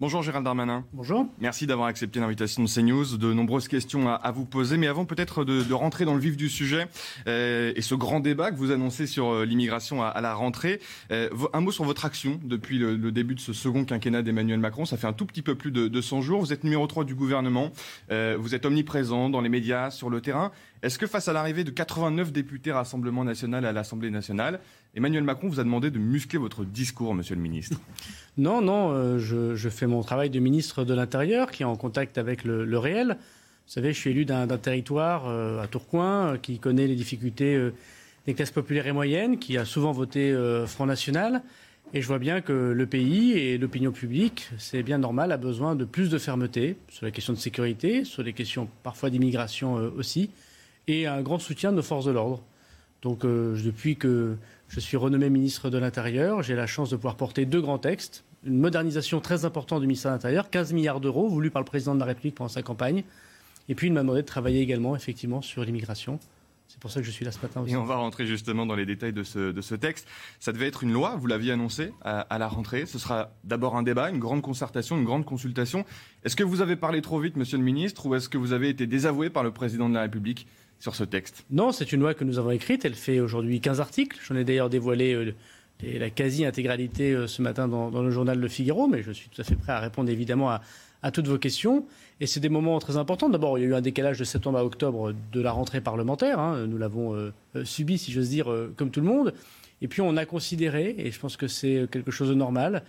Bonjour Gérald Darmanin. Bonjour. Merci d'avoir accepté l'invitation de CNews. De nombreuses questions à, vous poser, mais avant peut-être de, rentrer dans le vif du sujet euh, et ce grand débat que vous annoncez sur euh, l'immigration à, la rentrée, euh, un mot sur votre action depuis le, début de ce second quinquennat d'Emmanuel Macron. Ça fait un tout petit peu plus de, de 100 jours. Vous êtes numéro 3 du gouvernement. vous êtes omniprésent dans les médias, sur le terrain. Est-ce que face à l'arrivée de 89 députés Rassemblement national à l'Assemblée nationale, Emmanuel Macron vous a demandé de muscler votre discours, monsieur le ministre? Non, non, euh, je, fais mon travail de ministre de l'Intérieur qui est en contact avec le, réel. Vous savez, je suis élu d'un territoire euh, à Tourcoing euh, qui connaît les difficultés des classes populaires et moyennes, qui a souvent voté Front National. Et je vois bien que le pays et l'opinion publique, c'est bien normal, a besoin de plus de fermeté sur les questions de sécurité, sur les questions parfois d'immigration aussi et un grand soutien de nos forces de l'ordre. Donc euh, depuis que je suis renommé ministre de l'Intérieur, j'ai la chance de pouvoir porter deux grands textes. Une modernisation très importante du ministère de l'Intérieur, 15 milliards d'euros voulus par le président de la République pendant sa campagne. Et puis il m'a demandé de travailler également effectivement sur l'immigration. C'est pour ça que je suis là ce matin aussi. Et on va rentrer justement dans les détails de ce, texte. Ça devait être une loi, vous l'aviez annoncé à, la rentrée. Ce sera d'abord un débat, une grande concertation, une grande consultation. Est-ce que vous avez parlé trop vite, monsieur le ministre, ou est-ce que vous avez été désavoué par le président de la République? Sur ce texte Non, c'est une loi que nous avons écrite. Elle fait aujourd'hui 15 articles. J'en ai d'ailleurs dévoilé euh, la quasi-intégralité euh, ce matin dans, le journal Le Figaro, mais je suis tout à fait prêt à répondre évidemment à, toutes vos questions. Et c'est des moments très importants. D'abord, il y a eu un décalage de septembre à octobre de la rentrée parlementaire. Hein. Nous l'avons euh, subi, si j'ose dire, comme tout le monde. Et puis, on a considéré, et je pense que c'est quelque chose de normal,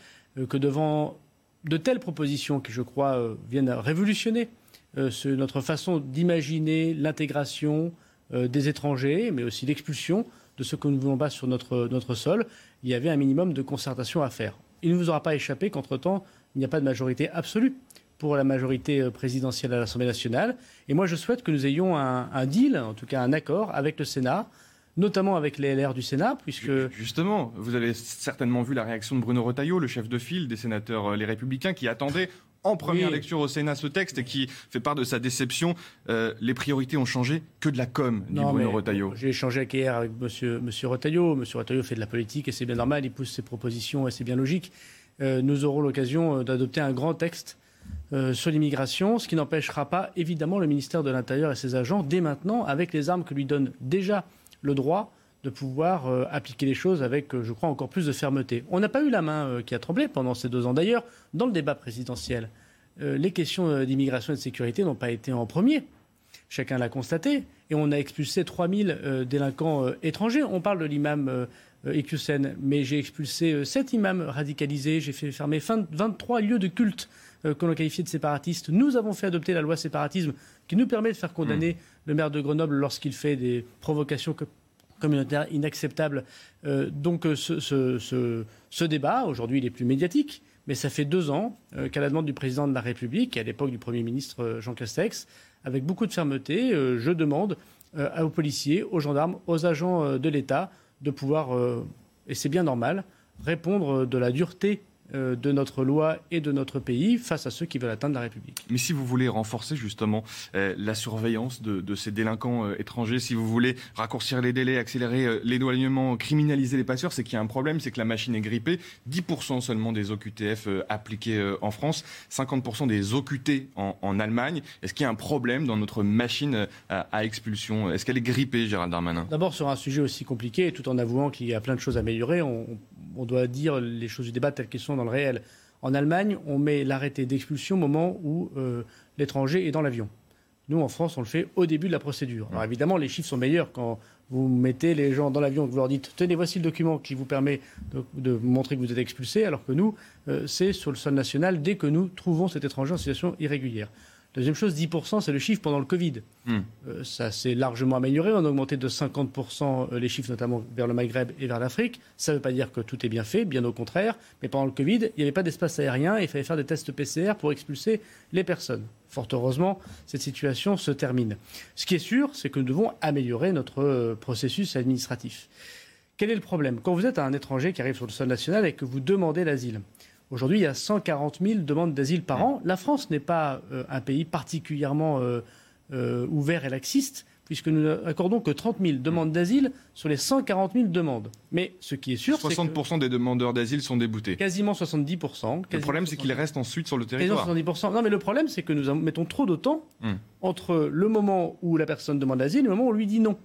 que devant de telles propositions qui, je crois, viennent révolutionner euh, notre façon d'imaginer l'intégration euh, des étrangers, mais aussi l'expulsion de ceux que nous ne voulons pas sur notre, notre sol, il y avait un minimum de concertation à faire. Il ne vous aura pas échappé qu'entre-temps, il n'y a pas de majorité absolue pour la majorité euh, présidentielle à l'Assemblée nationale. Et moi, je souhaite que nous ayons un, deal, en tout cas un accord avec le Sénat, notamment avec les LR du Sénat, puisque... Justement, vous avez certainement vu la réaction de Bruno Retailleau, le chef de file des sénateurs Les Républicains, qui attendait en première lecture au Sénat ce texte et qui fait part de sa déception. Euh, les priorités ont changé que de la com, dit Bruno Retailleau. J'ai échangé hier avec monsieur, monsieur Retailleau. Monsieur Retailleau fait de la politique et c'est bien normal, il pousse ses propositions et c'est bien logique. Euh, nous aurons l'occasion euh, d'adopter un grand texte sur l'immigration, ce qui n'empêchera pas évidemment le ministère de l'Intérieur et ses agents dès maintenant, avec les armes que lui donne déjà le droit, de pouvoir euh, appliquer les choses avec, euh, je crois, encore plus de fermeté. On n'a pas eu la main euh, qui a tremblé pendant ces deux ans. D'ailleurs, dans le débat présidentiel, les questions d'immigration et de sécurité n'ont pas été en premier. Chacun l'a constaté. Et on a expulsé 3000 délinquants étrangers. On parle de l'imam Ekusen, mais j'ai expulsé 7 imams radicalisés. J'ai fait fermer 23 lieux de culte que l'on qualifiait de séparatistes. Nous avons fait adopter la loi séparatisme qui nous permet de faire condamner mmh. le maire de Grenoble lorsqu'il fait des provocations communautaire inacceptable. Euh, donc euh, ce, débat, aujourd'hui, il est plus médiatique, mais ça fait deux ans euh, qu'à la demande du président de la République, à l'époque du Premier ministre Jean Castex, avec beaucoup de fermeté, je demande aux policiers, aux gendarmes, aux agents de l'État de pouvoir, et c'est bien normal, répondre de la dureté de notre loi et de notre pays face à ceux qui veulent atteindre la République. Mais si vous voulez renforcer justement euh, la surveillance de, ces délinquants euh, étrangers, si vous voulez raccourcir les délais, accélérer l'éloignement, criminaliser les passeurs, c'est qu'il y a un problème, c'est que la machine est grippée. 10% seulement des OQTF appliqués en France, 50% des OQT en, Allemagne. Est-ce qu'il y a un problème dans notre machine à, expulsion? Est-ce qu'elle est grippée, Gérald Darmanin? D'abord, sur un sujet aussi compliqué, tout en avouant qu'il y a plein de choses à améliorer, on, on doit dire les choses du débat telles qu'elles sont dans le réel. En Allemagne, on met l'arrêté d'expulsion au moment où euh, l'étranger est dans l'avion. Nous, en France, on le fait au début de la procédure. Alors évidemment, les chiffres sont meilleurs quand vous mettez les gens dans l'avion et que vous leur dites tenez, voici le document qui vous permet de, montrer que vous êtes expulsé, alors que nous, euh, c'est sur le sol national dès que nous trouvons cet étranger en situation irrégulière. Deuxième chose, 10%, c'est le chiffre pendant le Covid. Hmm. Euh, ça s'est largement amélioré. On a augmenté de 50% euh, les chiffres, notamment vers le Maghreb et vers l'Afrique. Ça ne veut pas dire que tout est bien fait, bien au contraire. Mais pendant le Covid, il n'y avait pas d'espace aérien et il fallait faire des tests PCR pour expulser les personnes. Fort heureusement, cette situation se termine. Ce qui est sûr, c'est que nous devons améliorer notre euh, processus administratif. Quel est le problème? Quand vous êtes un étranger qui arrive sur le sol national et que vous demandez l'asile, Aujourd'hui, il y a 140 000 demandes d'asile par an. La France n'est pas euh, un pays particulièrement euh, euh, ouvert et laxiste, puisque nous n'accordons que 30 000 demandes d'asile sur les 140 000 demandes. Mais ce qui est sûr, c'est 60% des demandeurs d'asile sont déboutés. Quasiment 70%. le problème, c'est qu'ils restent ensuite sur le territoire. 70%. Non, mais le problème, c'est que nous mettons trop de temps hmm. entre le moment où la personne demande l'asile et le moment où on lui dit non.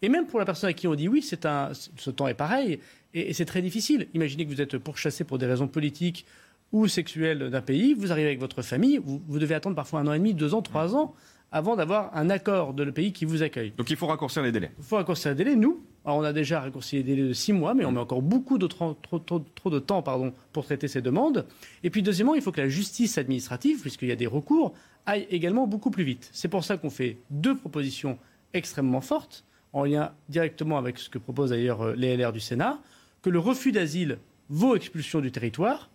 Et même pour la personne à qui on dit oui, c'est un, ce temps est pareil. Et, c'est très difficile. Imaginez que vous êtes pourchassé pour des raisons politiques ou sexuelles d'un pays, vous arrivez avec votre famille, vous, devez attendre parfois un an et demi, deux ans, trois ans avant d'avoir un accord de le pays qui vous accueille. Donc il faut raccourcir les délais. Il faut raccourcir les délais. Nous, on a déjà raccourci les délais de six mois, mais on met encore beaucoup de trop, trop, de temps pardon, pour traiter ces demandes. Et puis deuxièmement, il faut que la justice administrative, puisqu'il y a des recours, aille également beaucoup plus vite. C'est pour ça qu'on fait deux propositions extrêmement fortes, en lien directement avec ce que proposent d'ailleurs euh, les LR du Sénat que le refus d'asile vaut expulsion du territoire.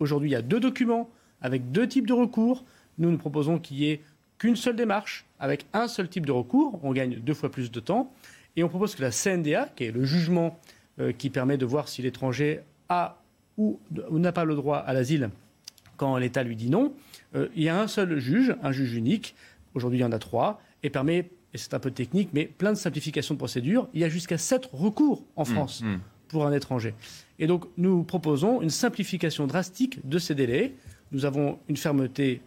Aujourd'hui, il y a deux documents avec deux types de recours. Nous, nous proposons qu'il n'y ait qu'une seule démarche avec un seul type de recours. On gagne deux fois plus de temps. Et on propose que la CNDA, qui est le jugement euh, qui permet de voir si l'étranger a ou, n'a pas le droit à l'asile quand l'État lui dit non, euh, il y a un seul juge, un juge unique. Aujourd'hui, il y en a trois, et permet, et c'est un peu technique, mais plein de simplifications de procédure. Il y a jusqu'à sept recours en mmh, France. Mmh pour un étranger. Et donc nous proposons une simplification drastique de ces délais. Nous avons une fermeté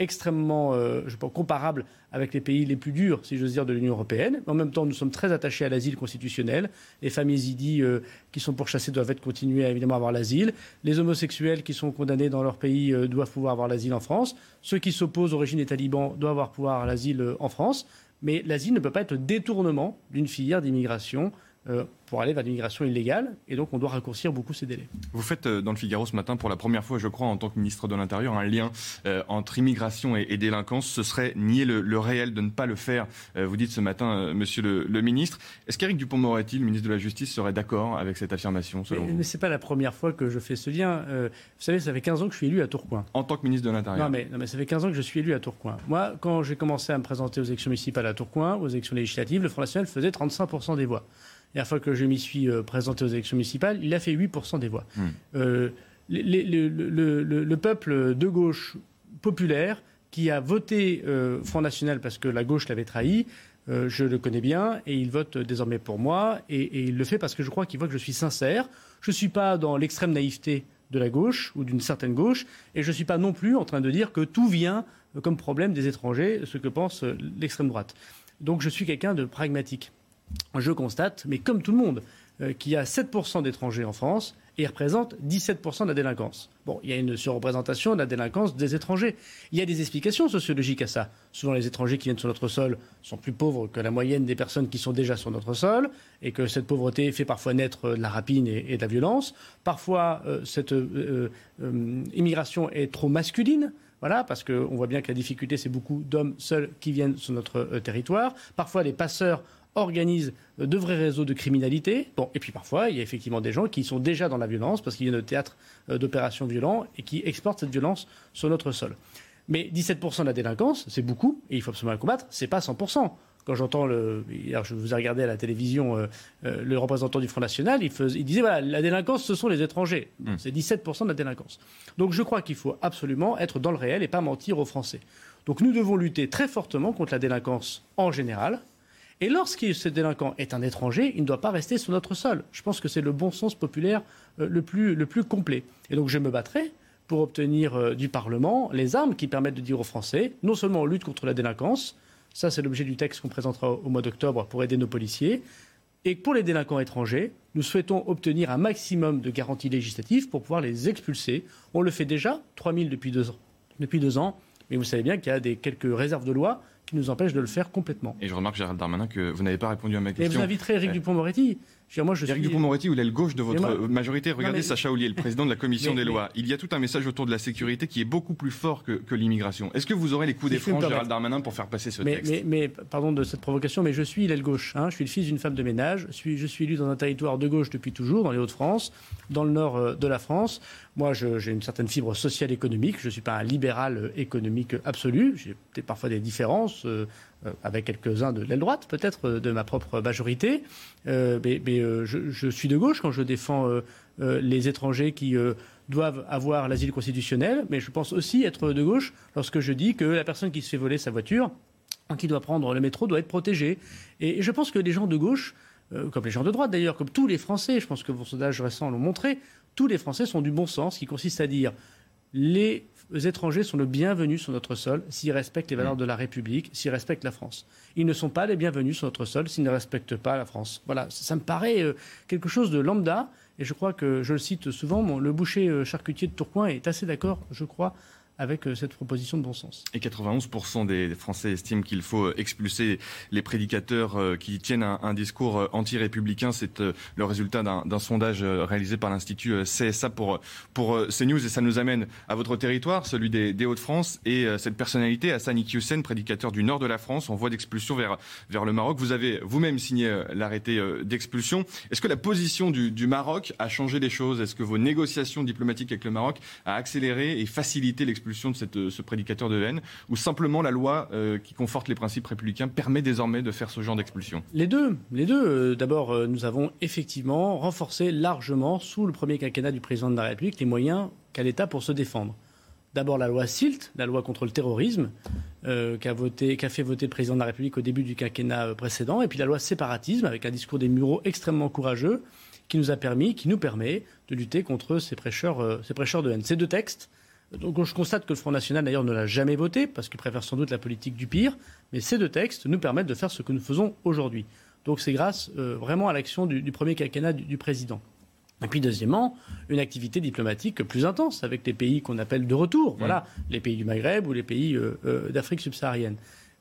extrêmement euh, je pense, comparable avec les pays les plus durs, si j'ose dire, de l'Union européenne. En même temps, nous sommes très attachés à l'asile constitutionnel. Les familles yézidis euh, qui sont pourchassées doivent être continuées à évidemment avoir l'asile. Les homosexuels qui sont condamnés dans leur pays euh, doivent pouvoir avoir l'asile en France. Ceux qui s'opposent au régime des talibans doivent avoir pouvoir l'asile en France. Mais l'asile ne peut pas être détournement d'une filière d'immigration euh, pour aller vers l'immigration illégale, et donc on doit raccourcir beaucoup ces délais. Vous faites euh, dans le Figaro ce matin, pour la première fois, je crois, en tant que ministre de l'Intérieur, un lien euh, entre immigration et, délinquance. Ce serait nier le, réel de ne pas le faire, vous dites ce matin, monsieur le, ministre. Est-ce qu'Éric Dupont-Moretti, le ministre de la Justice, serait d'accord avec cette affirmation, selon mais, vous Mais ce n'est pas la première fois que je fais ce lien. vous savez, ça fait 15 ans que je suis élu à Tourcoing. En tant que ministre de l'Intérieur non mais, non, mais ça fait 15 ans que je suis élu à Tourcoing. Moi, quand j'ai commencé à me présenter aux élections municipales à Tourcoing, aux élections législatives, le Front National faisait 35% des voix. La fois que je m'y suis euh, présenté aux élections municipales, il a fait 8% des voix. Hmm. Euh, le, peuple de gauche populaire qui a voté euh, Front National parce que la gauche l'avait trahi, je le connais bien et il vote désormais pour moi et, il le fait parce que je crois qu'il voit que je suis sincère. Je ne suis pas dans l'extrême naïveté de la gauche ou d'une certaine gauche et je ne suis pas non plus en train de dire que tout vient comme problème des étrangers, ce que pense l'extrême droite. Donc je suis quelqu'un de pragmatique je constate, mais comme tout le monde, euh, qu'il y a 7% d'étrangers en France et ils représentent 17% de la délinquance. Bon, il y a une surreprésentation de la délinquance des étrangers. Il y a des explications sociologiques à ça. Souvent, les étrangers qui viennent sur notre sol sont plus pauvres que la moyenne des personnes qui sont déjà sur notre sol, et que cette pauvreté fait parfois naître de la rapine et, de la violence. Parfois, euh, cette euh, immigration est trop masculine. Voilà, parce qu'on voit bien que la difficulté, c'est beaucoup d'hommes seuls qui viennent sur notre territoire. Parfois, les passeurs organise de vrais réseaux de criminalité. Bon, et puis parfois, il y a effectivement des gens qui sont déjà dans la violence parce qu'il y a de théâtre euh, d'opérations violents et qui exportent cette violence sur notre sol. Mais 17% de la délinquance, c'est beaucoup et il faut absolument la combattre. C'est pas 100%. Quand j'entends le, hier je vous ai regardé à la télévision euh, euh, le représentant du Front National, il, il, disait voilà la délinquance ce sont les étrangers, mmh. c'est 17% de la délinquance. Donc je crois qu'il faut absolument être dans le réel et pas mentir aux Français. Donc nous devons lutter très fortement contre la délinquance en général, et lorsque ce délinquant est un étranger, il ne doit pas rester sur notre sol. Je pense que c'est le bon sens populaire euh, le, plus, le plus complet. Et donc je me battrai pour obtenir euh, du Parlement les armes qui permettent de dire aux Français, non seulement on lutte contre la délinquance, ça c'est l'objet du texte qu'on présentera au mois d'octobre pour aider nos policiers, et pour les délinquants étrangers, nous souhaitons obtenir un maximum de garanties législatives pour pouvoir les expulser. On le fait déjà, 3 000 depuis deux ans. Depuis deux ans, mais vous savez bien qu'il y a des, quelques réserves de loi qui nous empêche de le faire complètement. Et je remarque, Gérald Darmanin, que vous n'avez pas répondu à ma question. Et vous inviterez Eric Dupont-Moretti. Moi, je Eric Dupond-Moretti ou l'aile gauche de votre majorité, regardez Sacha Ollier, le président de la commission des lois. Il y a tout un message autour de la sécurité qui est beaucoup plus fort que, l'immigration. Est-ce que vous aurez les coups des francs, Gérald Darmanin, pour faire passer ce texte mais, pardon de cette provocation, mais je suis l'aile gauche. Hein. je suis le fils d'une femme de ménage. Je suis, je suis élu dans un territoire de gauche depuis toujours, dans les Hauts-de-France, dans le nord euh, de la France. Moi, j'ai une certaine fibre sociale économique. Je ne suis pas un libéral euh, économique absolu. J'ai parfois des différences. Euh, avec quelques-uns de l'aile droite, peut-être, euh, de ma propre majorité. Euh, mais, je, suis de gauche quand je défends les étrangers qui doivent avoir l'asile constitutionnel, mais je pense aussi être de gauche lorsque je dis que la personne qui se fait voler sa voiture, qui doit prendre le métro, doit être protégée. Et, je pense que les gens de gauche, comme les gens de droite d'ailleurs, comme tous les Français, je pense que vos sondages récents l'ont montré, tous les Français sont du bon sens, qui consiste à dire les étrangers sont le bienvenu sur notre sol s'ils respectent les valeurs de la République, s'ils respectent la France. Ils ne sont pas les bienvenus sur notre sol s'ils ne respectent pas la France. Voilà, ça, me paraît euh, quelque chose de lambda. Et je crois que, je le cite souvent, le boucher euh, charcutier de Tourcoing est assez d'accord, je crois, avec euh, cette proposition de bon sens. Et 91% des Français estiment qu'il faut euh, expulser les prédicateurs euh, qui tiennent un, discours anti-républicain. C'est le résultat d'un sondage réalisé par l'Institut CSA pour, pour CNews. Et ça nous amène à votre territoire, celui des, Hauts-de-France, et cette personnalité, Hassan Iqiyoussen, prédicateur du nord de la France, en voie d'expulsion vers, vers le Maroc. Vous avez vous-même signé l'arrêté d'expulsion. Est-ce que la position du, du Maroc a changé les choses? Est-ce que vos négociations diplomatiques avec le Maroc a accéléré et facilité l'expulsion de euh, ce prédicateur de haine, ou simplement la loi euh, qui conforte les principes républicains permet désormais de faire ce genre d'expulsion? Les deux. Les deux. Euh, d'abord, nous avons effectivement renforcé largement, sous le premier quinquennat du président de la République, les moyens qu'a l'État pour se défendre. D'abord la loi SILT, la loi contre le terrorisme, qu'a fait voter le président de la République au début du quinquennat précédent, et puis la loi séparatisme, avec un discours des Mureaux extrêmement courageux, qui nous a permis, qui nous permet de lutter contre ces prêcheurs, ces prêcheurs de haine. Ces deux textes donc je constate que le Front National d'ailleurs ne l'a jamais voté parce qu'il préfère sans doute la politique du pire. Mais ces deux textes nous permettent de faire ce que nous faisons aujourd'hui. Donc c'est grâce euh, vraiment à l'action du, premier quinquennat du, président. Et puis deuxièmement, une activité diplomatique plus intense avec les pays qu'on appelle de retour, voilà, les pays du Maghreb ou les pays euh, euh, d'Afrique subsaharienne.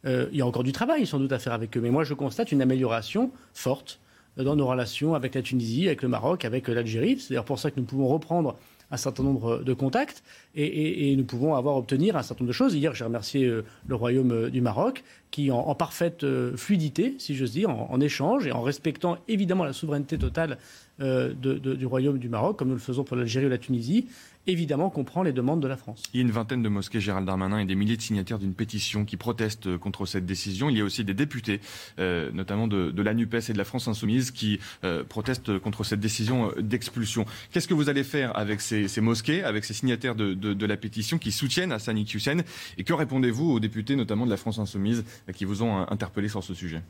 il y a encore du travail sans doute à faire avec eux, mais moi je constate une amélioration forte dans nos relations avec la Tunisie, avec le Maroc, avec l'Algérie. C'est d'ailleurs pour ça que nous pouvons reprendre un certain nombre de contacts et, nous pouvons avoir obtenir un certain nombre de choses. Hier, j'ai remercié euh, le Royaume euh, du Maroc qui, en, parfaite euh, fluidité, si j'ose dire, en, échange et en respectant évidemment la souveraineté totale du Royaume du Maroc, comme nous le faisons pour l'Algérie ou la Tunisie, évidemment comprend les demandes de la France. Il y a une vingtaine de mosquées, Gérald Darmanin, et des milliers de signataires d'une pétition qui protestent euh, contre cette décision. Il y a aussi des députés, euh, notamment de, la NUPES et de la France Insoumise, qui euh, protestent contre cette décision d'expulsion. Qu'est-ce que vous allez faire avec ces, mosquées, avec ces signataires de, la pétition qui soutiennent Hassan Hussein? Et que répondez-vous aux députés, notamment de la France Insoumise, qui vous ont interpellé sur ce sujet?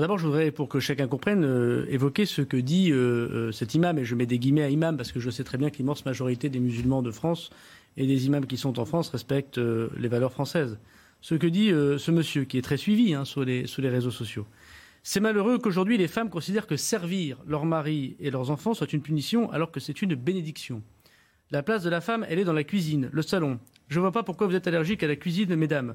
D'abord, je voudrais, pour que chacun comprenne, euh, évoquer ce que dit euh, euh, cet imam, et je mets des guillemets à imam parce que je sais très bien que l'immense majorité des musulmans de France et des imams qui sont en France respectent les valeurs françaises. Ce que dit ce monsieur, qui est très suivi hein, sur, les, les réseaux sociaux. C'est malheureux qu'aujourd'hui les femmes considèrent que servir leurs maris et leurs enfants soit une punition alors que c'est une bénédiction. La place de la femme, elle est dans la cuisine, le salon. Je ne vois pas pourquoi vous êtes allergique à la cuisine, mesdames.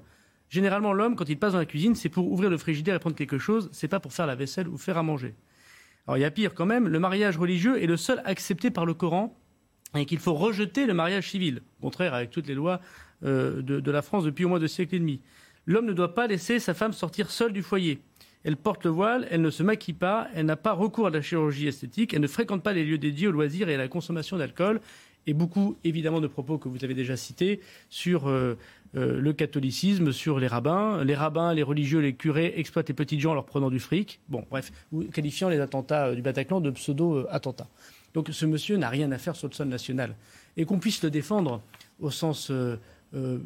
Généralement, l'homme, quand il passe dans la cuisine, c'est pour ouvrir le frigidaire et prendre quelque chose, c'est pas pour faire la vaisselle ou faire à manger. Alors il y a pire quand même, le mariage religieux est le seul accepté par le Coran et qu'il faut rejeter le mariage civil, contraire avec toutes les lois euh, de, la France depuis au moins deux siècles et demi. L'homme ne doit pas laisser sa femme sortir seule du foyer. Elle porte le voile, elle ne se maquille pas, elle n'a pas recours à la chirurgie esthétique, elle ne fréquente pas les lieux dédiés au loisir et à la consommation d'alcool, et beaucoup évidemment de propos que vous avez déjà cités sur euh, euh, le catholicisme sur les rabbins. Les rabbins, les religieux, les curés exploitent les petites gens en leur prenant du fric. Bon, bref, qualifiant les attentats euh, du Bataclan de pseudo-attentats. Donc ce monsieur n'a rien à faire sur le sol national. Et qu'on puisse le défendre au sens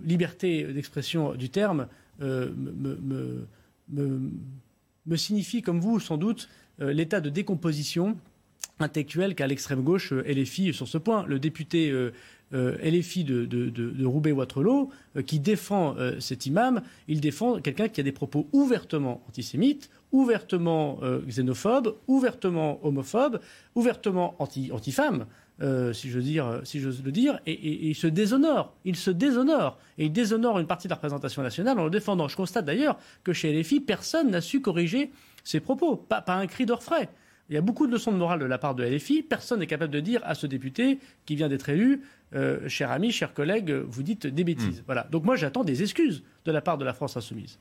liberté d'expression du terme me, signifie, comme vous sans doute, l'état de décomposition intellectuelle qu'a l'extrême gauche les filles sur ce point. Le député euh, LFI de, Roubaix-Waterloo, euh, qui défend euh, cet imam, il défend quelqu'un qui a des propos ouvertement antisémites, ouvertement xénophobes, ouvertement homophobes, ouvertement anti, anti-femmes. si je dire, si j'ose le dire, et, il se déshonore. Il se déshonore. Et il déshonore une partie de la représentation nationale en le défendant. Je constate d'ailleurs que chez LFI, personne n'a su corriger ses propos. Pas un cri d'orfraie. Il y a beaucoup de leçons de morale de la part de LFI. Personne n'est capable de dire à ce député qui vient d'être élu, euh, cher ami, cher collègue, vous dites des bêtises. Hmm. Voilà. Donc moi, j'attends des excuses de la part de la France insoumise.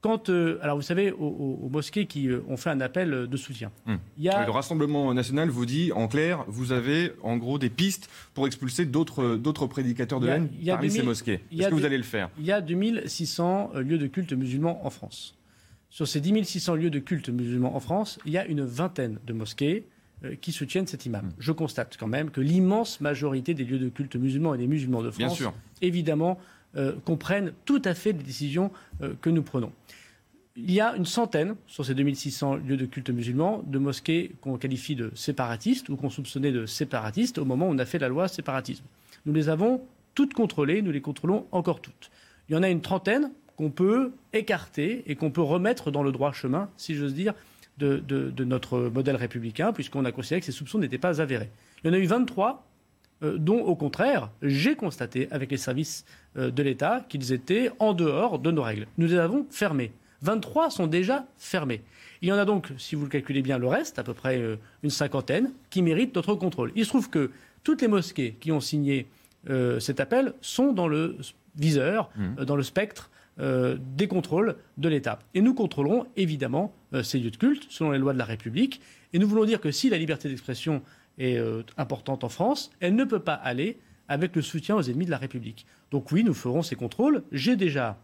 Quant, euh, alors vous savez, aux, mosquées qui euh, ont fait un appel de soutien. Hmm. Il y a... Le Rassemblement national vous dit, en clair, vous avez en gros des pistes pour expulser d'autres, d'autres prédicateurs de haine parmi ces mosquées. Est-ce que vous allez le faire? Il y a 2600 lieux de culte musulmans en France. Sur ces 10 600 lieux de culte musulmans en France, il y a une vingtaine de mosquées euh, qui soutiennent cet imam. Hmm. Je constate quand même que l'immense majorité des lieux de culte musulmans et des musulmans de France, évidemment, euh, comprennent tout à fait les décisions euh, que nous prenons. Il y a une centaine, sur ces 2600 lieux de culte musulmans, de mosquées qu'on qualifie de séparatistes ou qu'on soupçonnait de séparatistes au moment où on a fait la loi séparatisme. Nous les avons toutes contrôlées, nous les contrôlons encore toutes. Il y en a une trentaine qu'on peut écarter et qu'on peut remettre dans le droit chemin, si j'ose dire, de, notre modèle républicain, puisqu'on a considéré que ces soupçons n'étaient pas avérés. Il y en a eu 23 euh, dont, au contraire, j'ai constaté avec les services euh, de l'État qu'ils étaient en dehors de nos règles. Nous les avons fermés. 23 sont déjà fermés. Il y en a donc, si vous le calculez bien, le reste, à peu près euh, une cinquantaine, qui méritent notre contrôle. Il se trouve que toutes les mosquées qui ont signé cet appel sont dans le viseur, mmh. dans le spectre euh, des contrôles de l'État. Et nous contrôlerons évidemment euh, ces lieux de culte selon les lois de la République. Et nous voulons dire que si la liberté d'expression est euh, importante en France, elle ne peut pas aller avec le soutien aux ennemis de la République. Donc oui, nous ferons ces contrôles. J'ai déjà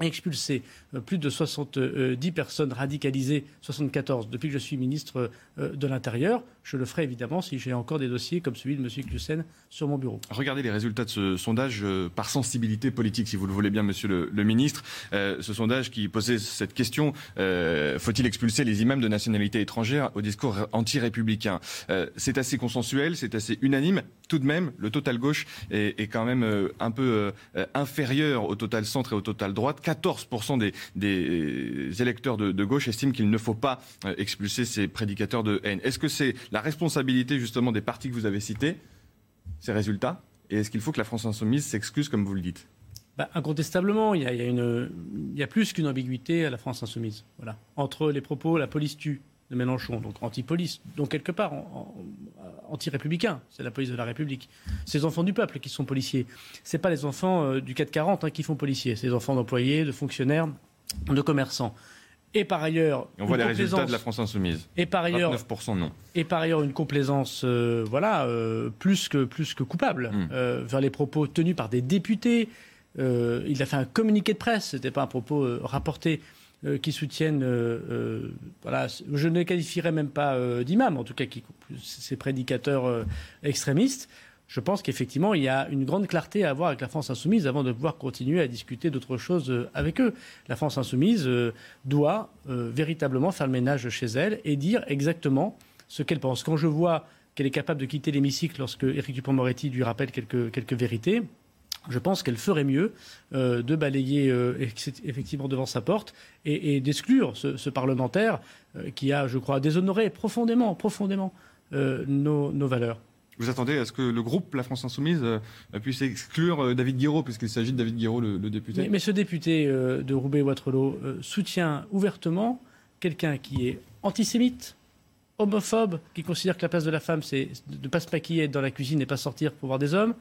expulsé plus de 70 personnes radicalisées, 74 depuis que je suis ministre de l'Intérieur. Je le ferai évidemment si j'ai encore des dossiers comme celui de M. Klussen sur mon bureau. Regardez les résultats de ce sondage euh, par sensibilité politique, si vous le voulez bien, Monsieur le, ministre. ce sondage qui posait cette question faut-il expulser les imams de nationalité étrangère au discours anti-républicain? C'est assez consensuel, c'est assez unanime. Tout de même, le total gauche est, quand même un peu inférieur au total centre et au total droite. 14% des, électeurs de, gauche estiment qu'il ne faut pas euh, expulser ces prédicateurs de haine. Est-ce que c'est la responsabilité justement des partis que vous avez cités, ces résultats Et est-ce qu'il faut que la France insoumise s'excuse comme vous le dites? Bah, incontestablement, il y, a, il y a plus qu'une ambiguïté à la France insoumise. Voilà. Entre les propos, la police tue, de Mélenchon, donc anti-police, donc quelque part anti-républicain, c'est la police de la République. Ces enfants du peuple qui sont policiers, c'est pas les enfants euh, du 440 hein, qui font policiers, c'est les enfants d'employés, de fonctionnaires, de commerçants. Et par ailleurs, on voit les résultats de la France insoumise. Et par ailleurs, 29% non. Et par ailleurs, une complaisance, euh, voilà, euh, plus que plus que coupable hmm. vers les propos tenus par des députés. il a fait un communiqué de presse, c'était pas un propos rapporté euh, qui soutiennent, euh, euh, voilà, je ne les qualifierais même pas d'imams, en tout cas qui, ces prédicateurs extrémistes. Je pense qu'effectivement, il y a une grande clarté à avoir avec la France insoumise avant de pouvoir continuer à discuter d'autres choses avec eux. La France insoumise doit véritablement faire le ménage chez elle et dire exactement ce qu'elle pense. Quand je vois qu'elle est capable de quitter l'hémicycle lorsque Éric Dupond-Moretti lui rappelle quelques, vérités, je pense qu'elle ferait mieux euh, de balayer euh, effectivement devant sa porte et, d'exclure ce, parlementaire euh, qui a, je crois, déshonoré profondément, profondément nos, valeurs. Vous attendez à ce que le groupe La France Insoumise puisse exclure David Guiraud, puisqu'il s'agit de David Guiraud, le, député. Mais, ce député de Roubaix-Waterloo soutient ouvertement quelqu'un qui est antisémite, homophobe, qui considère que la place de la femme, c'est de ne pas se maquiller, être dans la cuisine et pas sortir pour voir des hommes,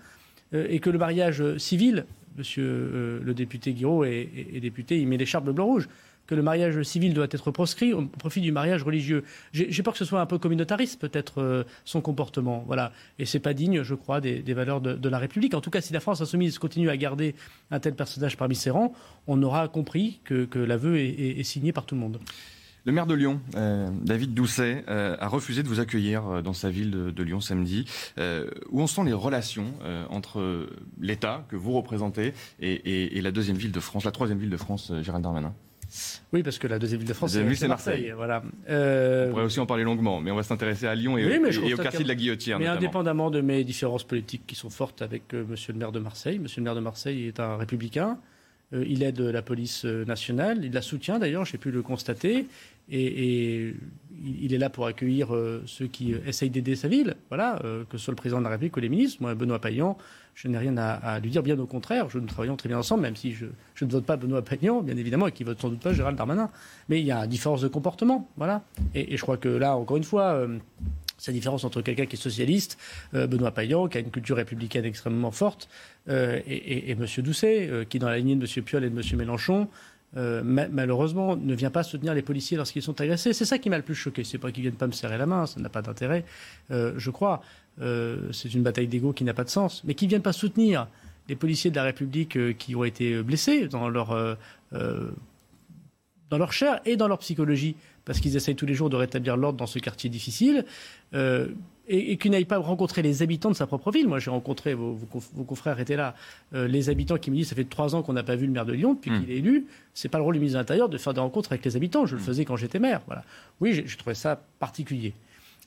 euh, et que le mariage civil, monsieur euh, le député Guiraud est, député, il met l'écharpe bleu-rouge, que le mariage civil doit être proscrit au profit du mariage religieux. J'ai peur que ce soit un peu communautariste, peut-être, euh, son comportement. Voilà. Et c'est pas digne, je crois, des, valeurs de, la République. En tout cas, si la France insoumise continue à garder un tel personnage parmi ses rangs, on aura compris que, l'aveu est signé par tout le monde. Le maire de Lyon, euh, David Doucet, euh, a refusé de vous accueillir dans sa ville de, Lyon samedi. où en sont les relations entre l'État que vous représentez et, la deuxième ville de France, la troisième ville de France, Gérald Darmanin? Oui, parce que la deuxième ville de France, c'est Marseille. Voilà. On pourrait aussi en parler longuement, mais on va s'intéresser à Lyon et, au quartier de la Guillotière. Mais indépendamment de mes différences politiques qui sont fortes avec Monsieur le maire de Marseille, Monsieur le maire de Marseille est un républicain. il aide la police nationale, il la soutient d'ailleurs, j'ai pu le constater. Et, il est là pour accueillir ceux qui essayent d'aider sa ville, voilà, que ce soit le président de la République ou les ministres. Moi, Benoît Payan, je n'ai rien à, lui dire, bien au contraire. nous travaillons très bien ensemble, même si je, ne vote pas Benoît Payan, bien évidemment, et qui vote sans doute pas Gérald Darmanin. Mais il y a une différence de comportement, voilà. Et, je crois que là, encore une fois, euh, c'est la différence entre quelqu'un qui est socialiste, euh, Benoît Payan, qui a une culture républicaine extrêmement forte, euh, et, et, M. Doucet, qui dans la lignée de M. Piolle et de M. Mélenchon, malheureusement, ne vient pas soutenir les policiers lorsqu'ils sont agressés. C'est ça qui m'a le plus choqué. C'est pas qu'ils viennent pas me serrer la main, ça n'a pas d'intérêt, je crois. Euh, c'est une bataille d'ego qui n'a pas de sens, mais qui ne viennent pas soutenir les policiers de la République euh, qui ont été blessés dans leur, euh, dans leur chair et dans leur psychologie, parce qu'ils essayent tous les jours de rétablir l'ordre dans ce quartier difficile, et, qu'ils n'aillent pas rencontrer les habitants de sa propre ville. Moi, j'ai rencontré, vos, confrères étaient là, les habitants qui me disent ça fait trois ans qu'on n'a pas vu le maire de Lyon depuis hmm. qu'il est élu. C'est pas le rôle du ministre de l'Intérieur de faire des rencontres avec les habitants. Je le hmm. faisais quand j'étais maire. Voilà. Oui, j'ai trouvé ça particulier.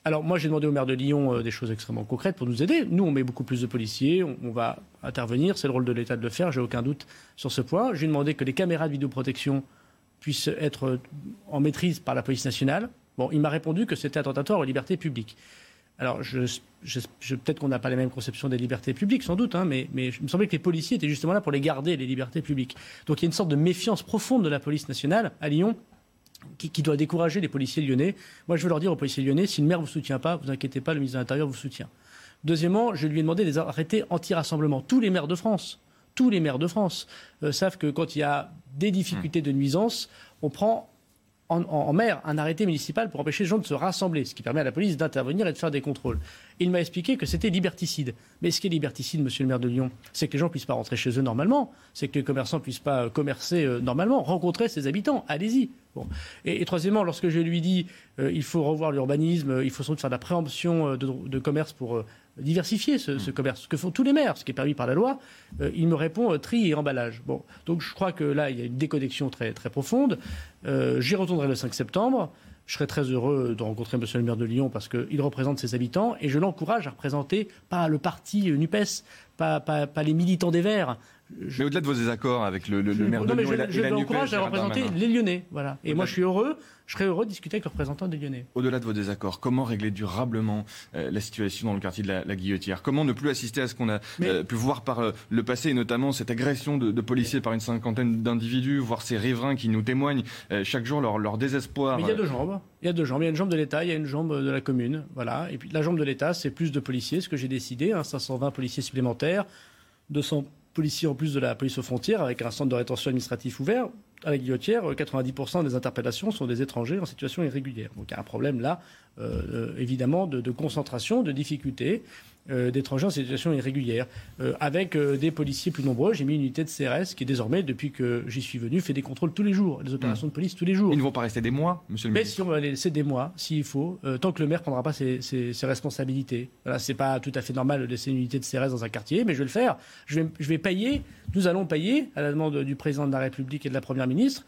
Alors moi j'ai demandé au maire de Lyon euh, des choses extrêmement concrètes pour nous aider. Nous on met beaucoup plus de policiers, on, va intervenir, c'est le rôle de l'État de le faire, j'ai aucun doute sur ce point. J'ai demandé que les caméras de vidéoprotection puissent être en maîtrise par la police nationale. Bon, il m'a répondu que c'était attentatoire aux libertés publiques. Alors, peut-être qu'on n'a pas les mêmes conceptions des libertés publiques, sans doute, hein, mais, mais il me semblait que les policiers étaient justement là pour les garder, les libertés publiques. Donc il y a une sorte de méfiance profonde de la police nationale à Lyon qui, doit décourager les policiers lyonnais. Moi, je veux leur dire aux policiers lyonnais, si le maire ne vous soutient pas, vous inquiétez pas, le ministre de l'Intérieur vous soutient. Deuxièmement, je lui ai demandé des arrêtés anti-rassemblement. Tous les maires de France, tous les maires de France euh, savent que quand il y a des difficultés de nuisance, on prend en, mer un arrêté municipal pour empêcher les gens de se rassembler, ce qui permet à la police d'intervenir et de faire des contrôles. Il m'a expliqué que c'était liberticide. Mais ce qui est liberticide, monsieur le maire de Lyon, c'est que les gens ne puissent pas rentrer chez eux normalement, c'est que les commerçants ne puissent pas commercer euh, normalement, rencontrer ses habitants. Allez-y. Bon. Et, troisièmement, lorsque je lui dis euh, il faut revoir l'urbanisme, euh, il faut sans doute faire de la préemption de, commerce pour diversifier ce, ce, commerce, ce que font tous les maires, ce qui est permis par la loi, il me répond tri et emballage. Bon. Donc je crois que là, il y a une déconnexion très, très profonde. J'y retournerai le 5 septembre. Je serais très heureux de rencontrer Monsieur le maire de Lyon parce qu'il représente ses habitants et je l'encourage à représenter pas le parti NUPES, pas, pas, pas les militants des Verts, mais au-delà de vos désaccords avec le, maire de Lyon je, et la, je l'encourage à représenter les Lyonnais. Voilà. Et moi, je suis heureux, je serais heureux de discuter avec le représentant des Lyonnais. Au-delà de vos désaccords, comment régler durablement euh, la situation dans le quartier de la, Guillotière? Comment ne plus assister à ce qu'on a euh, pu voir par euh, le passé, et notamment cette agression de, policiers par une cinquantaine d'individus, voir ces riverains qui nous témoignent chaque jour leur, leur désespoir Mais il y a deux jambes. Il y a deux jambes. Il y a une jambe de l'État, il y a une jambe de la commune. Voilà. Et puis la jambe de l'État, c'est plus de policiers, ce que j'ai décidé, hein, 520 policiers supplémentaires, 200 policiers en plus de la police aux frontières, avec un centre de rétention administratif ouvert. À la guillotière, 90% des interpellations sont des étrangers en situation irrégulière. Donc il y a un problème là, euh, euh, évidemment, de, de, concentration, de difficulté. Euh, d'étrangers en situation irrégulière, euh, avec euh, des policiers plus nombreux. J'ai mis une unité de CRS qui, désormais, depuis que j'y suis venu, fait des contrôles tous les jours, des opérations de police tous les jours. Ils ne vont pas rester des mois, monsieur le Mais ministre si on va les laisser des mois, s'il faut, tant que le maire ne prendra pas ses, ses, ses responsabilités. Voilà, c'est pas tout à fait normal de laisser une unité de CRS dans un quartier, mais je vais le faire. Je vais, je vais payer, nous allons payer, à la demande du président de la République et de la Première ministre,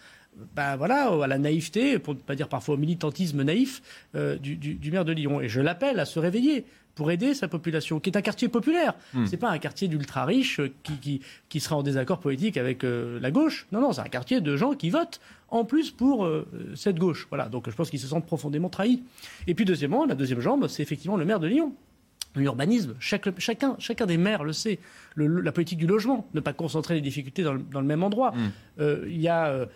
ben voilà, à la naïveté, pour ne pas dire parfois au militantisme naïf du, du, du, maire de Lyon. Et je l'appelle à se réveiller pour aider sa population, qui est un quartier populaire. Hmm. C'est pas un quartier d'ultra riches qui, qui, qui, sera en désaccord politique avec euh, la gauche. Non, non, c'est un quartier de gens qui votent en plus pour euh, cette gauche. Voilà, donc je pense qu'ils se sentent profondément trahis. Et puis deuxièmement, la deuxième jambe, c'est effectivement le maire de Lyon. L'urbanisme, chacun, chacun des maires le sait. la politique du logement, ne pas concentrer les difficultés dans le, même endroit. Hmm. Euh, il y a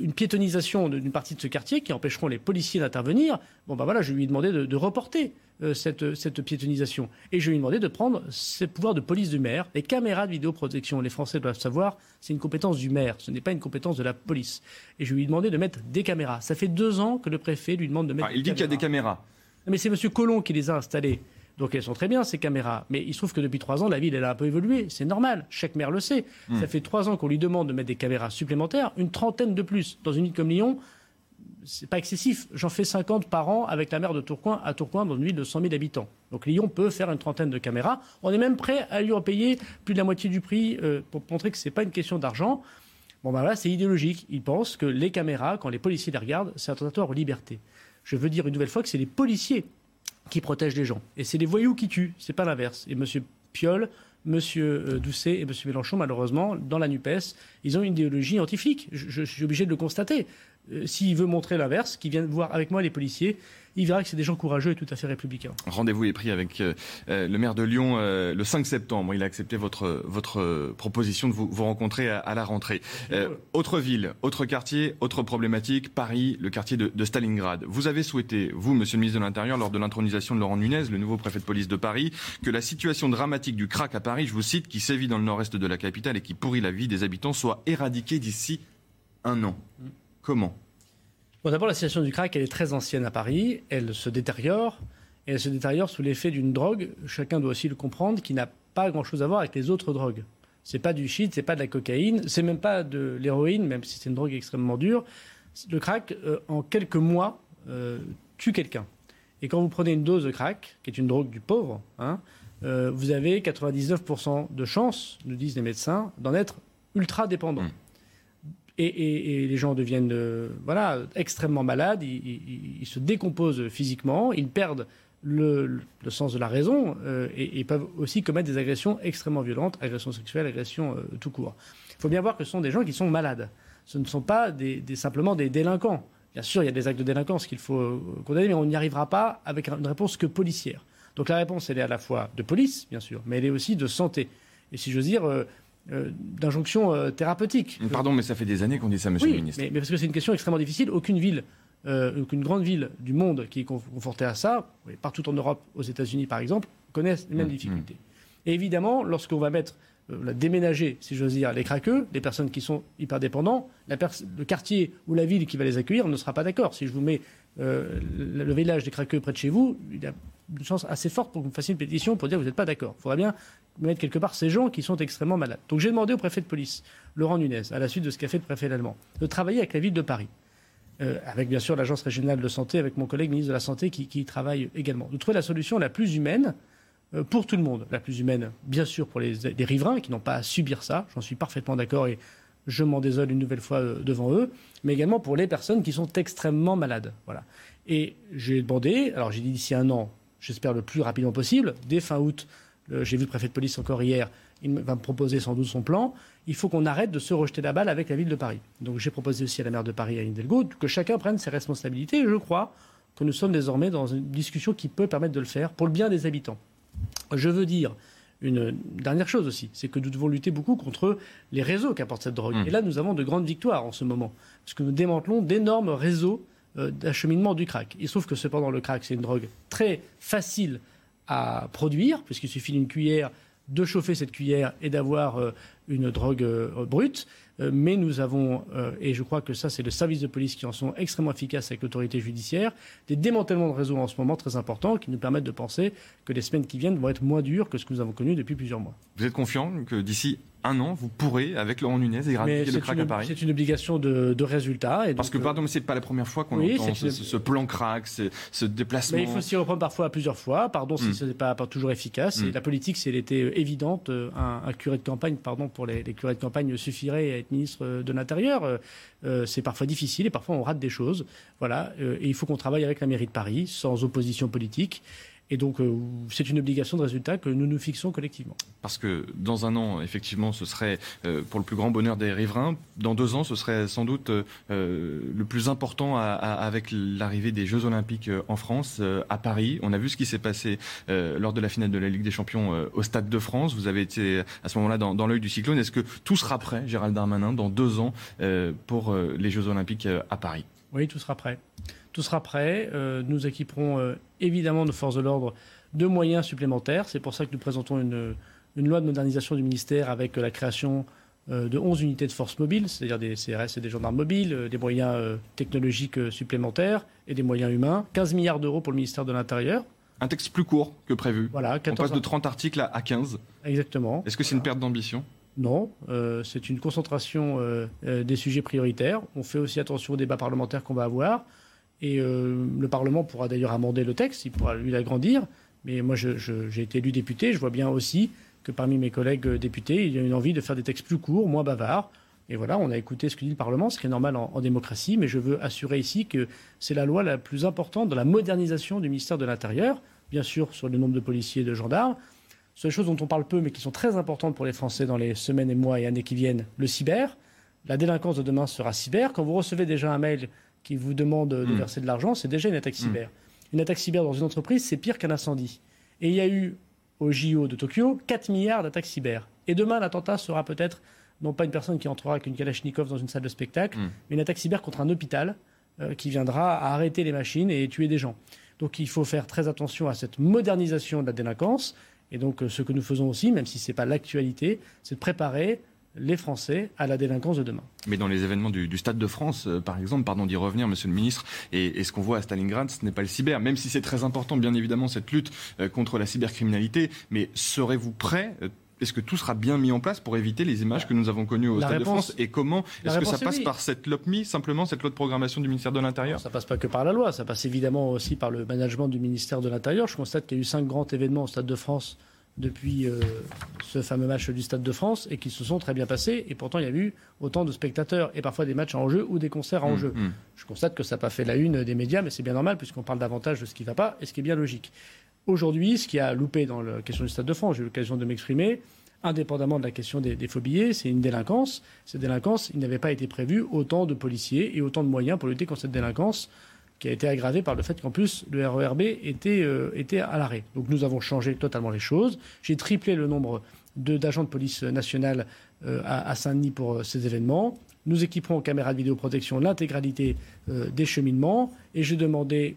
une piétonisation d'une partie de ce quartier qui empêcheront les policiers d'intervenir. Bon, ben voilà, je lui ai demandé de, reporter euh, cette, cette, piétonisation. Et je lui ai demandé de prendre ses pouvoirs de police du maire. Les caméras de vidéoprotection, les Français doivent savoir, c'est une compétence du maire, ce n'est pas une compétence de la police. Et je lui ai demandé de mettre des caméras. Ça fait deux ans que le préfet lui demande de mettre ah, Il dit qu'il y a des caméras. Mais c'est M. Collomb qui les a installées. Donc elles sont très bien, ces caméras. Mais il se trouve que depuis trois ans, la ville, elle a un peu évolué. C'est normal. Chaque maire le sait. Hmm. Ça fait trois ans qu'on lui demande de mettre des caméras supplémentaires, une trentaine de plus. Dans une ville comme Lyon, c'est pas excessif. J'en fais 50 par an avec la maire de Tourcoing à Tourcoing, dans une ville de 100 000 habitants. Donc Lyon peut faire une trentaine de caméras. On est même prêt à lui repayer plus de la moitié du prix euh, pour montrer que ce n'est pas une question d'argent. Bon, ben voilà, c'est idéologique. Ils pensent que les caméras, quand les policiers les regardent, c'est attentatoire aux libertés. Je veux dire une nouvelle fois que c'est les policiers qui protègent les gens. Et c'est les voyous qui tuent, c'est pas l'inverse. Et M. Piolle, M. Euh, Doucet et M. Mélenchon, malheureusement, dans la NUPES, ils ont une idéologie Je, je, suis obligé de le constater. S'il veut montrer l'inverse, qu'il vienne voir avec moi les policiers il verra que c'est des gens courageux et tout à fait républicains. Rendez-vous est pris avec euh, euh, le maire de Lyon euh, le 5 septembre. Il a accepté votre, votre proposition de vous, vous rencontrer à, la rentrée. autre ville, autre quartier, autre problématique, Paris, le quartier de, Stalingrad. Vous avez souhaité, vous, monsieur le ministre de l'Intérieur, lors de l'intronisation de Laurent Nunez, le nouveau préfet de police de Paris, que la situation dramatique du crack à Paris, je vous cite, qui sévit dans le nord-est de la capitale et qui pourrit la vie des habitants, soit éradiquée d'ici un an. Mm. Comment? D'abord, la situation du crack, elle est très ancienne à Paris. Elle se détériore. Et elle se détériore sous l'effet d'une drogue, chacun doit aussi le comprendre, qui n'a pas grand-chose à voir avec les autres drogues. C'est pas du shit, c'est pas de la cocaïne, c'est même pas de l'héroïne, même si c'est une drogue extrêmement dure. Le crack, euh, en quelques mois, euh, tue quelqu'un. Et quand vous prenez une dose de crack, qui est une drogue du pauvre, hein, euh, vous avez 99% de chances, nous disent les médecins, d'en être ultra dépendant. Mmh et, les gens deviennent euh, voilà, extrêmement malades, ils, se décomposent physiquement, ils perdent le, sens de la raison euh, et, peuvent aussi commettre des agressions extrêmement violentes, agressions sexuelles, agressions euh, tout court. Il faut bien voir que ce sont des gens qui sont malades. Ce ne sont pas simplement des délinquants. Bien sûr, il y a des actes de délinquance qu'il faut condamner, mais on n'y arrivera pas avec une réponse que policière. Donc la réponse, elle est à la fois de police, bien sûr, mais elle est aussi de santé. Et si j'ose dire, d'injonction euh, thérapeutique. Pardon, mais ça fait des années qu'on dit ça, monsieur le ministre. Mais, mais parce que c'est une question extrêmement difficile. Aucune ville, euh, aucune grande ville du monde qui est confrontée à ça, partout en Europe, aux États-Unis par exemple, connaissent les mêmes mmh, difficultés. Mmh. Et évidemment, lorsqu'on va mettre la déménager, si j'ose dire, les craqueux, les personnes qui sont hyper dépendants, le quartier ou la ville qui va les accueillir ne sera pas d'accord. Si je vous mets le village des craqueux près de chez vous, il y a une chance assez forte pour que vous fassiez une pétition pour dire que vous n'êtes pas d'accord. Il faudra bien mettre quelque part ces gens qui sont extrêmement malades. Donc j'ai demandé au préfet de police, Laurent Nunez, à la suite de ce qu'a fait le préfet allemand, de travailler avec la ville de Paris. Euh, avec bien sûr l'agence régionale de santé, avec mon collègue ministre de la Santé qui, travaille également. De trouver la solution la plus humaine euh, pour tout le monde. La plus humaine, bien sûr, pour les, les riverains qui n'ont pas à subir ça, j'en suis parfaitement d'accord et je m'en désole une nouvelle fois euh, devant eux, mais également pour les personnes qui sont extrêmement malades. Voilà. Et j'ai demandé, alors j'ai dit d'ici un an, j'espère le plus rapidement possible, dès fin août, j'ai vu le préfet de police encore hier, il va me proposer sans doute son plan. Il faut qu'on arrête de se rejeter la balle avec la ville de Paris. Donc j'ai proposé aussi à la maire de Paris, à Hidalgo, que chacun prenne ses responsabilités. Et je crois que nous sommes désormais dans une discussion qui peut permettre de le faire pour le bien des habitants. Je veux dire une dernière chose aussi, c'est que nous devons lutter beaucoup contre les réseaux qu'apporte cette drogue. Mmh. Et là, nous avons de grandes victoires en ce moment, parce que nous démantelons d'énormes réseaux euh, d'acheminement du crack. Il se trouve que cependant, le crack, c'est une drogue très facile à produire, puisqu'il suffit d'une cuillère, de chauffer cette cuillère et d'avoir euh, une drogue euh, brute. Euh, mais nous avons, et je crois que ça, c'est le service de police qui en sont extrêmement efficaces avec l'autorité judiciaire, des démantèlements de réseaux en ce moment très importants qui nous permettent de penser que les semaines qui viennent vont être moins dures que ce que nous avons connu depuis plusieurs mois. Vous êtes confiant que d'ici un an, vous pourrez, avec Laurent Nunez, éradiquer le crack à Paris C'est une obligation de, de résultat. Et Parce que, pardon, mais c'est pas la première fois qu'on entend ce, plan crack, ce, déplacement. Mais il faut s'y reprendre parfois à plusieurs fois. Pardon si hmm. ce n'est pas, toujours efficace. Et hmm. la politique, si elle était euh, évidente, euh, un, curé de campagne, pardon pour les, curés de campagne, suffirait à être ministre euh, de l'Intérieur. c'est parfois difficile et parfois on rate des choses. Voilà. et il faut qu'on travaille avec la mairie de Paris, sans opposition politique. Et donc, euh, c'est une obligation de résultat que nous nous fixons collectivement. Parce que dans un an, effectivement, ce serait euh, pour le plus grand bonheur des riverains. Dans deux ans, ce serait sans doute euh, le plus important avec l'arrivée des Jeux Olympiques en France, à Paris. On a vu ce qui s'est passé lors de la finale de la Ligue des Champions au Stade de France. Vous avez été à ce moment-là dans, dans l'œil du cyclone. Est-ce que tout sera prêt, Gérald Darmanin, dans deux ans pour les Jeux Olympiques à Paris? Oui, tout sera prêt. Tout sera prêt. Euh, nous équiperons euh, évidemment nos forces de l'ordre de moyens supplémentaires. C'est pour ça que nous présentons une, loi de modernisation du ministère avec la création euh, de 11 unités de forces mobiles, c'est-à-dire des CRS et des gendarmes mobiles, des moyens technologiques supplémentaires et des moyens humains. 15 milliards d'euros pour le ministère de l'Intérieur. Un texte plus court que prévu. Voilà, On passe de 30 articles à 15. Exactement. Est-ce que c'est une perte d'ambition? Non, c'est une concentration des sujets prioritaires. On fait aussi attention aux débats parlementaires qu'on va avoir. Et euh, le Parlement pourra d'ailleurs amender le texte, il pourra lui l'agrandir. Mais moi, j'ai été élu député, je vois bien aussi que parmi mes collègues députés, il y a une envie de faire des textes plus courts, moins bavards. Et voilà, on a écouté ce que dit le Parlement, ce qui est normal en, démocratie, mais je veux assurer ici que c'est la loi la plus importante dans la modernisation du ministère de l'Intérieur, bien sûr sur le nombre de policiers et de gendarmes. Sur les choses dont on parle peu, mais qui sont très importantes pour les Français dans les semaines et mois et années qui viennent, le cyber, La délinquance de demain sera cyber. Quand vous recevez déjà un mail qui vous demande de Mm. verser de l'argent, c'est déjà une attaque cyber. Une attaque cyber dans une entreprise, c'est pire qu'un incendie. Et il y a eu au JO de Tokyo 4 milliards d'attaques cyber. Et demain, l'attentat sera peut-être non pas une personne qui entrera avec une Kalachnikov dans une salle de spectacle, Mm. mais une attaque cyber contre un hôpital euh, qui viendra à arrêter les machines et tuer des gens. Donc il faut faire très attention à cette modernisation de la délinquance. Et donc euh, ce que nous faisons aussi, même si ce n'est pas l'actualité, c'est de préparer les Français à la délinquance de demain. Mais dans les événements du, du Stade de France, euh, par exemple, pardon d'y revenir, Monsieur le Ministre, et, et ce qu'on voit à Stalingrad, ce n'est pas le cyber, même si c'est très important, bien évidemment, cette lutte euh, contre la cybercriminalité. Mais serez-vous prêt euh, est-ce que tout sera bien mis en place pour éviter les images que nous avons connues au La Stade réponse- de France Et comment Est-ce que ça passe oui. par cette LOPMI, simplement cette loi de programmation du ministère de l'Intérieur? Ça passe pas que par la loi, ça passe évidemment aussi par le management du ministère de l'Intérieur. Je constate qu'il y a eu cinq grands événements au Stade de France depuis euh, ce fameux match du Stade de France et qui se sont très bien passés. Et pourtant, il y a eu autant de spectateurs et parfois des matchs en jeu ou des concerts en Mmh, jeu. mmh. Je constate que ça n'a pas fait la une des médias, mais c'est bien normal puisqu'on parle davantage de ce qui ne va pas et ce qui est bien logique. Aujourd'hui, ce qui a loupé dans la question du Stade de France, j'ai eu l'occasion de m'exprimer, indépendamment de la question des, des faux billets, c'est une délinquance. Cette délinquance, il n'avait pas été prévu autant de policiers et autant de moyens pour lutter contre cette délinquance qui a été aggravée par le fait qu'en plus le RERB était, euh, était à l'arrêt. Donc nous avons changé totalement les choses. J'ai triplé le nombre d'agents de police nationale euh, à, Saint-Denis pour euh, ces événements. Nous équiperons en caméras de vidéoprotection l'intégralité des cheminements et j'ai demandé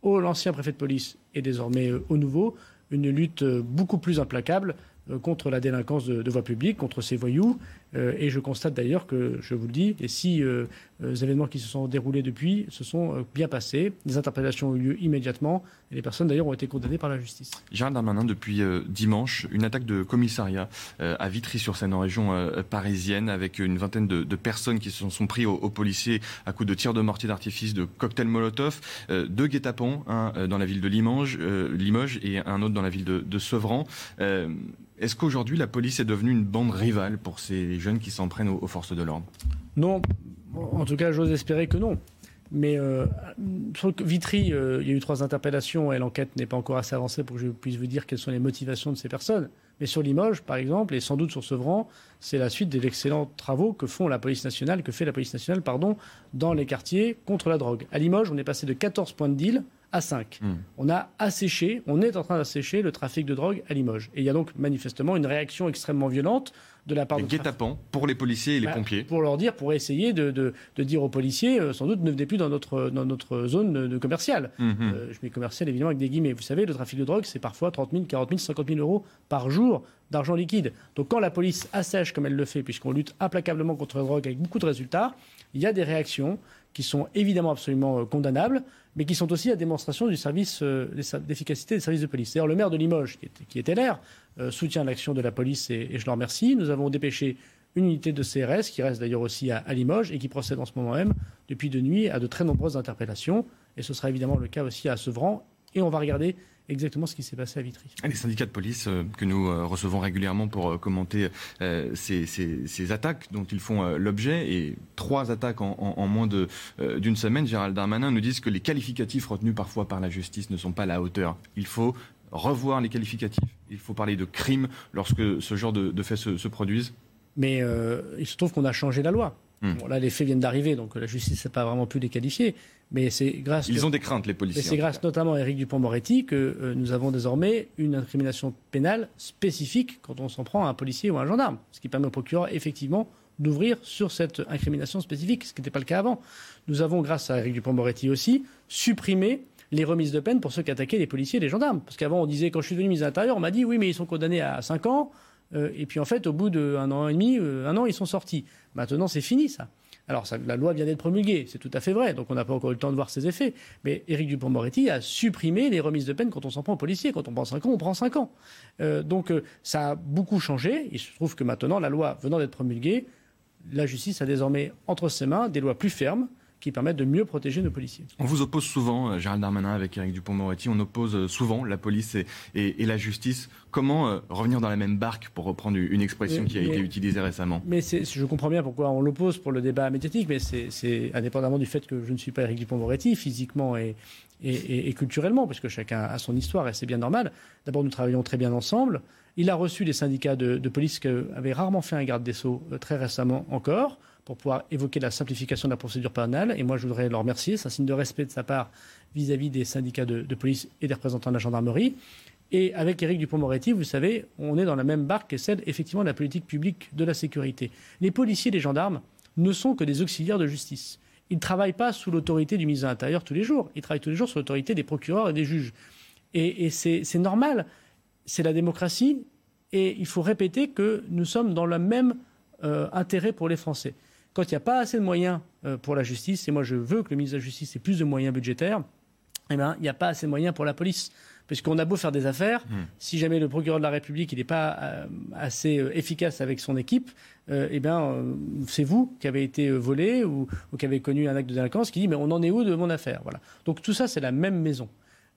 au l'ancien préfet de police et désormais au nouveau une lutte beaucoup plus implacable contre la délinquance de, de voie publique, contre ces voyous. Euh, et je constate d'ailleurs que, je vous le dis, les six euh, euh, événements qui se sont déroulés depuis se sont euh, bien passés. Les interpellations ont eu lieu immédiatement et les personnes d'ailleurs ont été condamnées par la justice. Gérald Darmanin, depuis euh, dimanche, une attaque de commissariat euh, à Vitry-sur-Seine, en région euh, parisienne, avec une vingtaine de, de personnes qui se sont pris aux, policiers à coups de tirs de mortier d'artifice, de cocktails Molotov, euh, deux guet-apens, un euh, dans la ville de Limoges, euh, Limoges et un autre dans la ville de, de Sevran. Euh, Est-ce qu'aujourd'hui la police est devenue une bande rivale pour ces jeunes qui s'en prennent aux, aux forces de l'ordre Non, en tout cas, j'ose espérer que non. Mais euh, sur Vitry, euh, il y a eu trois interpellations et l'enquête n'est pas encore assez avancée pour que je puisse vous dire quelles sont les motivations de ces personnes. Mais sur Limoges, par exemple, et sans doute sur Sevran, c'est la suite des excellents travaux que font la police nationale, que fait la police nationale, pardon, dans les quartiers contre la drogue. À Limoges, on est passé de 14 points de deal à 5. Hmm. On a asséché, on est en train d'assécher le trafic de drogue à Limoges. Et il y a donc manifestement une réaction extrêmement violente de la part Les de trafic- guet-apens pour les policiers et les bah, pompiers. Pour leur dire, pour essayer de, de- de dire aux policiers, euh, sans doute, ne venez plus dans notre, dans notre zone de, de commerciale. Mhm. Euh, je mets commercial évidemment avec des guillemets. Vous savez, le trafic de drogue, c'est parfois 30 000, 40 000, 50 000 euros par jour d'argent liquide. Donc quand la police assèche comme elle le fait, puisqu'on lutte implacablement contre la drogue avec beaucoup de résultats, il y a des réactions qui sont évidemment absolument euh, condamnables, mais qui sont aussi la démonstration du service, euh, d'efficacité des services de police. D'ailleurs, le maire de Limoges, qui est LR, euh, soutient l'action de la police et, et je le remercie. Nous avons dépêché une unité de CRS qui reste d'ailleurs aussi à, à Limoges et qui procède en ce moment même, depuis de nuit, à de très nombreuses interpellations. Et ce sera évidemment le cas aussi à Sevran. Et on va regarder exactement ce qui s'est passé à Vitry. Les syndicats de police euh, que nous euh, recevons régulièrement pour euh, commenter ces, ces- ces attaques dont ils font l'objet, et trois attaques en, en- en moins d'une semaine, Gérald Darmanin nous disent que les qualificatifs retenus parfois par la justice ne sont pas à la hauteur. Il faut revoir les qualificatifs, il faut parler de crime lorsque ce genre de, de faits se, se produisent. Mais il se trouve qu'on a changé la loi. Hmm. Bon, là, les faits viennent d'arriver, donc la justice n'a pas vraiment pu les qualifier. Mais c'est grâce. Ils ont des craintes, les policiers. c'est grâce notamment à Éric Dupont-Moretti que euh, nous avons désormais une incrimination pénale spécifique quand on s'en prend à un policier ou à un gendarme. Ce qui permet au procureur, effectivement, d'ouvrir sur cette incrimination spécifique, ce qui n'était pas le cas avant. Nous avons, grâce à Éric Dupont-Moretti aussi, supprimé les remises de peine pour ceux qui attaquaient les policiers et les gendarmes. Parce qu'avant, on disait, quand je suis devenu ministre de l'Intérieur, on m'a dit, oui, mais ils sont condamnés à 5 ans. Euh, et puis en fait, au bout d'un an et demi, euh, un an, ils sont sortis. Maintenant, c'est fini, ça. Alors, la loi vient d'être promulguée, c'est tout à fait vrai, donc on n'a pas encore eu le temps de voir ses effets. Mais Éric Dupond-Moretti a supprimé les remises de peine quand on s'en prend aux policiers. Quand on prend 5 ans, on prend 5 ans. Euh, donc, ça a beaucoup changé. Il se trouve que maintenant, la loi venant d'être promulguée, la justice a désormais entre ses mains des lois plus fermes qui permettent de mieux protéger nos policiers. On vous oppose souvent, euh, Gérald Darmanin avec Éric Dupont-Moretti, on oppose euh, souvent la police et, et- et la justice. Comment euh, revenir dans la même barque, pour reprendre une expression Mais- qui a mais- été utilisée récemment? Mais je comprends bien pourquoi on l'oppose pour le débat médiatique, mais c'est- indépendamment du fait que je ne suis pas Éric Dupond-Moretti, physiquement et, et- et- et culturellement, puisque chacun a son histoire et c'est bien normal. D'abord, nous travaillons très bien ensemble. Il a reçu des syndicats de, de police qu'avait rarement fait un garde des Sceaux très récemment encore, pour pouvoir évoquer la simplification de la procédure pénale. Et moi, je voudrais le remercier. C'est un signe de respect de sa part vis-à-vis des syndicats de, police et des représentants de la gendarmerie. Et avec Éric Dupont-Moretti, vous savez, on est dans la même barque que celle, effectivement, de la politique publique de la sécurité. Les policiers et les gendarmes ne sont que des auxiliaires de justice. Ils ne travaillent pas sous l'autorité du ministre de l'Intérieur tous les jours. Ils travaillent tous les jours sous l'autorité des procureurs et des juges. Et, c'est normal. C'est la démocratie. Et il faut répéter que nous sommes dans le même euh, intérêt pour les Français. Quand il n'y a pas assez de moyens euh, pour la justice, et moi je veux que le ministre de la Justice ait plus de moyens budgétaires, eh bien, il n'y a pas assez de moyens pour la police. Puisqu'on a beau faire des affaires, hmm. si jamais le procureur de la République n'est pas euh, assez euh, efficace avec son équipe, euh, eh bien, c'est vous qui avez été volé ou, qui avez connu un acte de délinquance qui dit mais on en est où de mon affaire? Voilà. Donc tout ça, c'est la même maison.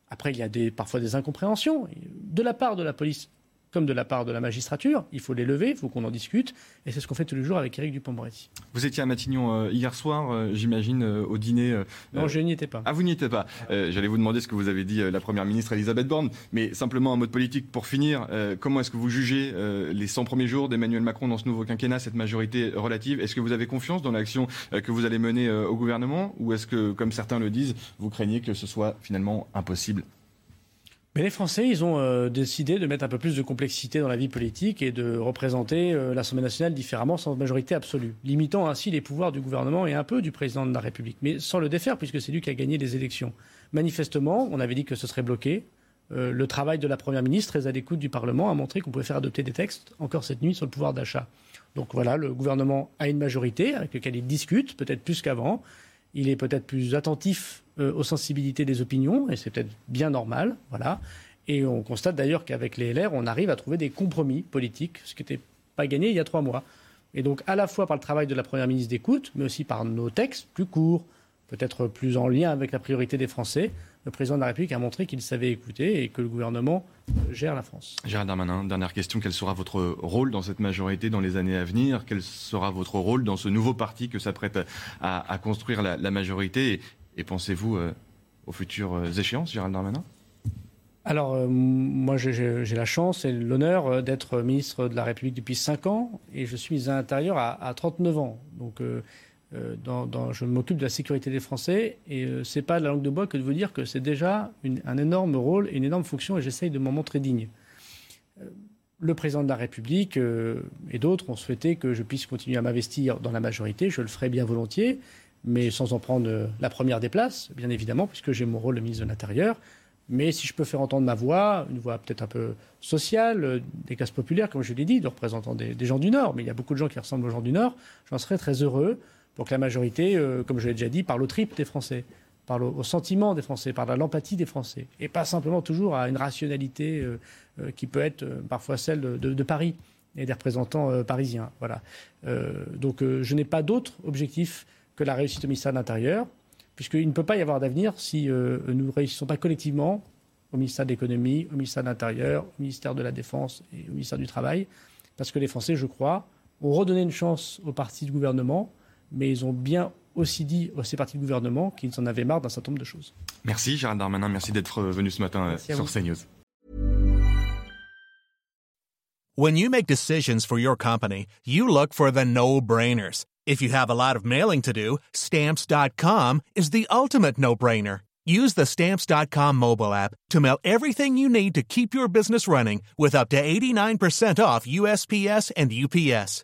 Après, il y a des, parfois des incompréhensions de la part de la police comme de la part de la magistrature. Il faut les lever, il faut qu'on en discute. Et c'est ce qu'on fait tous les jours avec Éric Dupond-Moretti. Vous étiez à Matignon euh, hier soir, euh, j'imagine, euh, au dîner. non, je n'y étais pas. Ah, vous n'y étiez pas. J'allais vous demander ce que vous avez dit la Première ministre Elisabeth Borne. Mais simplement en mode politique, pour finir, comment est-ce que vous jugez les 100 premiers jours d'Emmanuel Macron dans ce nouveau quinquennat, cette majorité relative? Est-ce que vous avez confiance dans l'action que vous allez mener au gouvernement Ou est-ce que, comme certains le disent, vous craignez que ce soit finalement impossible? Mais les Français, ils ont euh, décidé de mettre un peu plus de complexité dans la vie politique et de représenter euh, l'Assemblée nationale différemment, sans majorité absolue, limitant ainsi les pouvoirs du gouvernement et un peu du président de la République, mais sans le défaire, puisque c'est lui qui a gagné les élections. Manifestement, on avait dit que ce serait bloqué. Euh, le travail de la Première ministre, très à l'écoute du Parlement, a montré qu'on pouvait faire adopter des textes, encore cette nuit, sur le pouvoir d'achat. Donc voilà, le gouvernement a une majorité avec laquelle il discute, peut-être plus qu'avant. Il est peut-être plus attentif euh, aux sensibilités des opinions, et c'est peut-être bien normal, voilà. Et on constate d'ailleurs qu'avec les LR, on arrive à trouver des compromis politiques, ce qui n'était pas gagné il y a trois mois. Et donc, à la fois par le travail de la Première ministre d'écoute, mais aussi par nos textes plus courts, peut-être plus en lien avec la priorité des Français, le président de la République a montré qu'il savait écouter et que le gouvernement gère la France. Gérald Darmanin, dernière question. Quel sera votre rôle dans cette majorité dans les années à venir? Quel sera votre rôle dans ce nouveau parti que s'apprête à, construire la, majorité? Et pensez-vous euh, aux futures euh, échéances, Gérald Darmanin? Alors, euh, moi, j'ai la chance et l'honneur d'être ministre de la République depuis 5 ans et je suis à l'intérieur à, 39 ans. Donc, dans, je m'occupe de la sécurité des Français et ce n'est pas de la langue de bois que de vous dire que c'est déjà un énorme rôle et une énorme fonction et j'essaye de m'en montrer digne. le président de la République et d'autres ont souhaité que je puisse continuer à m'investir dans la majorité. Je le ferai bien volontiers mais sans en prendre euh, la première des places, bien évidemment, puisque j'ai mon rôle de ministre de l'Intérieur. Mais si je peux faire entendre ma voix, une voix peut-être un peu sociale, euh, des classes populaires, comme je l'ai dit, de représentants des, gens du Nord, mais il y a beaucoup de gens qui ressemblent aux gens du Nord, j'en serais très heureux que la majorité, euh, comme je l'ai déjà dit, parle au trip des Français, parle au, sentiment des Français, parle à l'empathie des Français, et pas simplement toujours à une rationalité qui peut être parfois celle de, Paris et des représentants parisiens. Voilà. donc je n'ai pas d'autre objectif que la réussite au ministère de l'Intérieur, puisqu'il ne peut pas y avoir d'avenir si euh, nous ne réussissons pas collectivement au ministère de l'Économie, au ministère de l'Intérieur, au ministère de la Défense et au ministère du Travail, parce que les Français, je crois, ont redonné une chance aux partis du gouvernement, mais ils ont bien aussi dit à ces partis du gouvernement qu'ils en avaient marre d'un certain nombre de choses. Merci Gérald Darmanin, merci d'être venu ce matin euh, sur CNews. When you make decisions for your company, you look for the no-brainers. If you have a lot of mailing to do, stamps.com is the ultimate no-brainer. Use the stamps.com mobile app to mail everything you need to keep your business running with up to 89% off USPS and UPS.